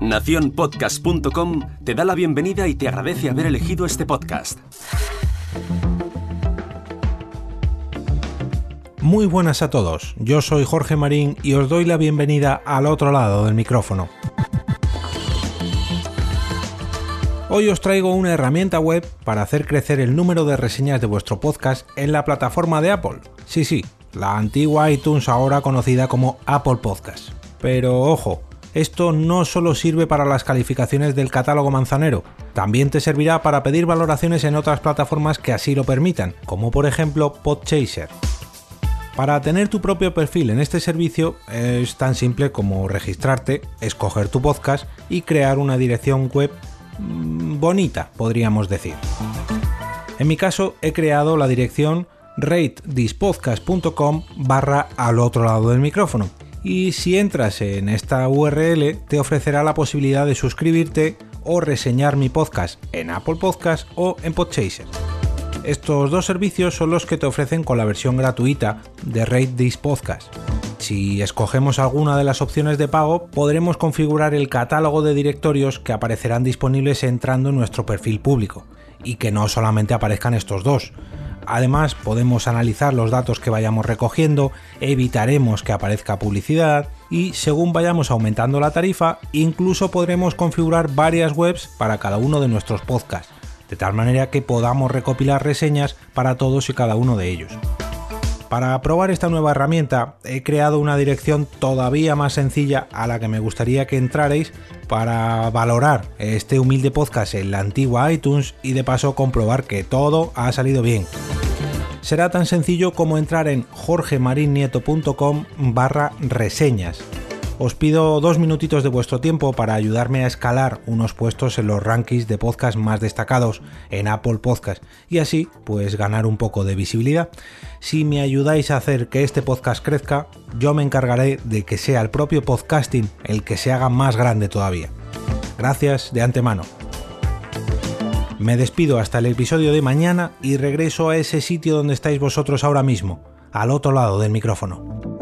Naciónpodcast.com te da la bienvenida y te agradece haber elegido este podcast. Muy buenas a todos, yo soy Jorge Marín y os doy la bienvenida al otro lado del micrófono. Hoy os traigo una herramienta web para hacer crecer el número de reseñas de vuestro podcast en la plataforma de Apple. Sí, sí, la antigua iTunes ahora conocida como Apple Podcast. Pero ojo, esto no solo sirve para las calificaciones del catálogo manzanero, también te servirá para pedir valoraciones en otras plataformas que así lo permitan, como por ejemplo Podchaser. Para tener tu propio perfil en este servicio es tan simple como registrarte, escoger tu podcast y crear una dirección web mm, bonita, podríamos decir. En mi caso he creado la dirección ratethispodcast.com barra al otro lado del micrófono y si entras en esta URL te ofrecerá la posibilidad de suscribirte o reseñar mi podcast en Apple Podcast o en Podchaser. Estos dos servicios son los que te ofrecen con la versión gratuita de Rate This Podcast. Si escogemos alguna de las opciones de pago, podremos configurar el catálogo de directorios que aparecerán disponibles entrando en nuestro perfil público, y que no solamente aparezcan estos dos, Además, podemos analizar los datos que vayamos recogiendo, evitaremos que aparezca publicidad y según vayamos aumentando la tarifa, incluso podremos configurar varias webs para cada uno de nuestros podcasts, de tal manera que podamos recopilar reseñas para todos y cada uno de ellos. Para probar esta nueva herramienta he creado una dirección todavía más sencilla a la que me gustaría que entrarais para valorar este humilde podcast en la antigua iTunes y de paso comprobar que todo ha salido bien. Será tan sencillo como entrar en jorgemarinieto.com barra reseñas os pido dos minutitos de vuestro tiempo para ayudarme a escalar unos puestos en los rankings de podcast más destacados en Apple Podcast y así pues ganar un poco de visibilidad. Si me ayudáis a hacer que este podcast crezca, yo me encargaré de que sea el propio podcasting el que se haga más grande todavía. Gracias de antemano. Me despido hasta el episodio de mañana y regreso a ese sitio donde estáis vosotros ahora mismo, al otro lado del micrófono.